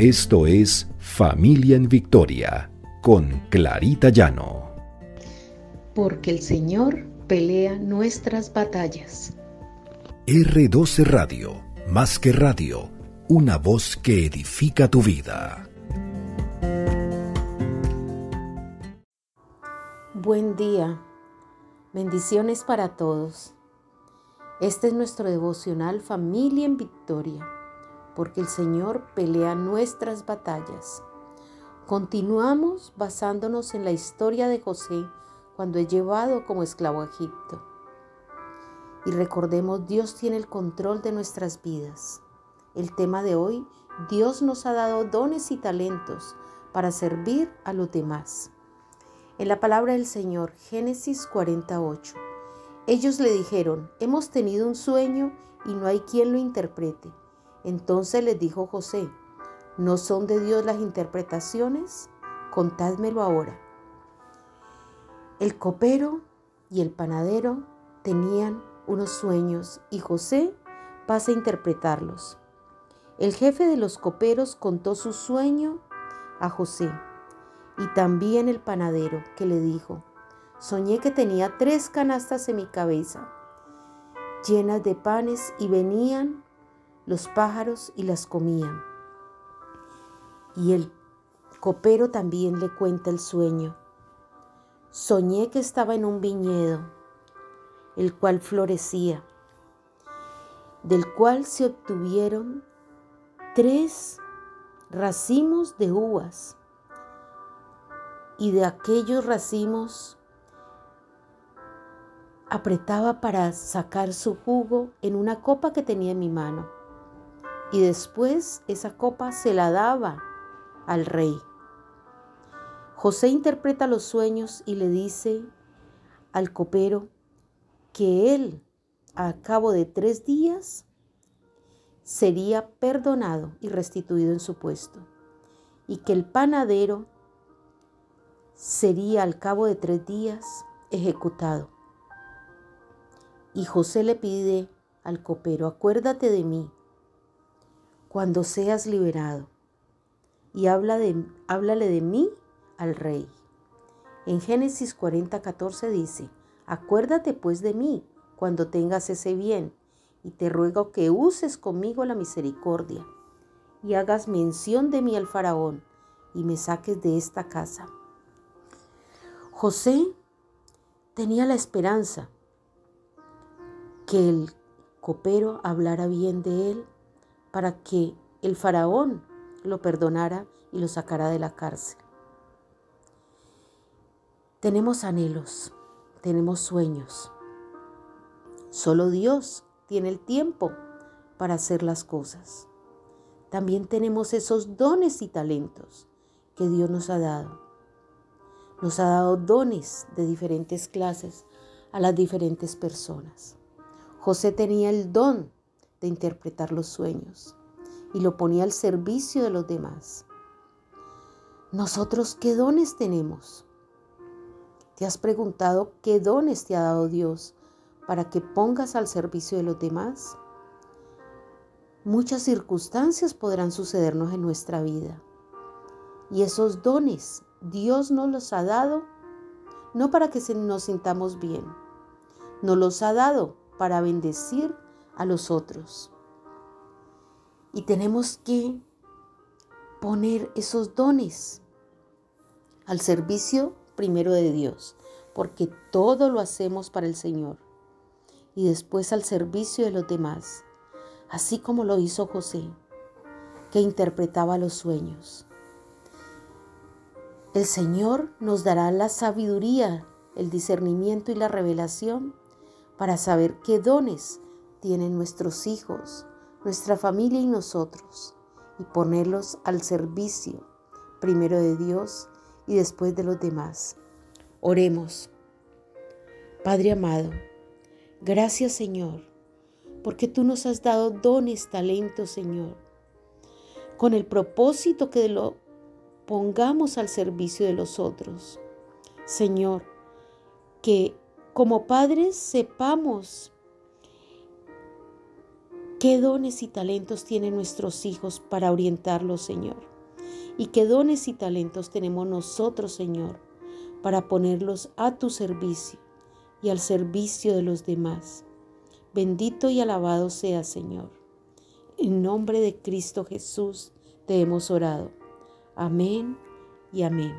Esto es Familia en Victoria con Clarita Llano. Porque el Señor pelea nuestras batallas. R12 Radio, más que radio, una voz que edifica tu vida. Buen día, bendiciones para todos. Este es nuestro devocional Familia en Victoria porque el Señor pelea nuestras batallas. Continuamos basándonos en la historia de José cuando es llevado como esclavo a Egipto. Y recordemos, Dios tiene el control de nuestras vidas. El tema de hoy, Dios nos ha dado dones y talentos para servir a los demás. En la palabra del Señor, Génesis 48, ellos le dijeron, hemos tenido un sueño y no hay quien lo interprete. Entonces les dijo José, ¿no son de Dios las interpretaciones? Contádmelo ahora. El copero y el panadero tenían unos sueños y José pasa a interpretarlos. El jefe de los coperos contó su sueño a José y también el panadero que le dijo, soñé que tenía tres canastas en mi cabeza llenas de panes y venían los pájaros y las comían. Y el copero también le cuenta el sueño. Soñé que estaba en un viñedo, el cual florecía, del cual se obtuvieron tres racimos de uvas, y de aquellos racimos apretaba para sacar su jugo en una copa que tenía en mi mano y después esa copa se la daba al rey. José interpreta los sueños y le dice al copero que él, a cabo de tres días, sería perdonado y restituido en su puesto, y que el panadero sería al cabo de tres días ejecutado. Y José le pide al copero, acuérdate de mí cuando seas liberado. Y habla de, háblale de mí al rey. En Génesis 40, 14 dice, acuérdate pues de mí cuando tengas ese bien, y te ruego que uses conmigo la misericordia, y hagas mención de mí al faraón, y me saques de esta casa. José tenía la esperanza que el copero hablara bien de él para que el faraón lo perdonara y lo sacara de la cárcel. Tenemos anhelos, tenemos sueños. Solo Dios tiene el tiempo para hacer las cosas. También tenemos esos dones y talentos que Dios nos ha dado. Nos ha dado dones de diferentes clases a las diferentes personas. José tenía el don de interpretar los sueños y lo ponía al servicio de los demás. Nosotros, ¿qué dones tenemos? ¿Te has preguntado qué dones te ha dado Dios para que pongas al servicio de los demás? Muchas circunstancias podrán sucedernos en nuestra vida. Y esos dones Dios nos los ha dado no para que nos sintamos bien, nos los ha dado para bendecir a los otros. Y tenemos que poner esos dones al servicio primero de Dios, porque todo lo hacemos para el Señor y después al servicio de los demás, así como lo hizo José, que interpretaba los sueños. El Señor nos dará la sabiduría, el discernimiento y la revelación para saber qué dones tienen nuestros hijos, nuestra familia y nosotros, y ponerlos al servicio, primero de Dios y después de los demás. Oremos. Padre amado, gracias Señor, porque tú nos has dado dones, talentos, Señor, con el propósito que lo pongamos al servicio de los otros. Señor, que como padres sepamos ¿Qué dones y talentos tienen nuestros hijos para orientarlos, Señor? ¿Y qué dones y talentos tenemos nosotros, Señor, para ponerlos a tu servicio y al servicio de los demás? Bendito y alabado sea, Señor. En nombre de Cristo Jesús te hemos orado. Amén y amén.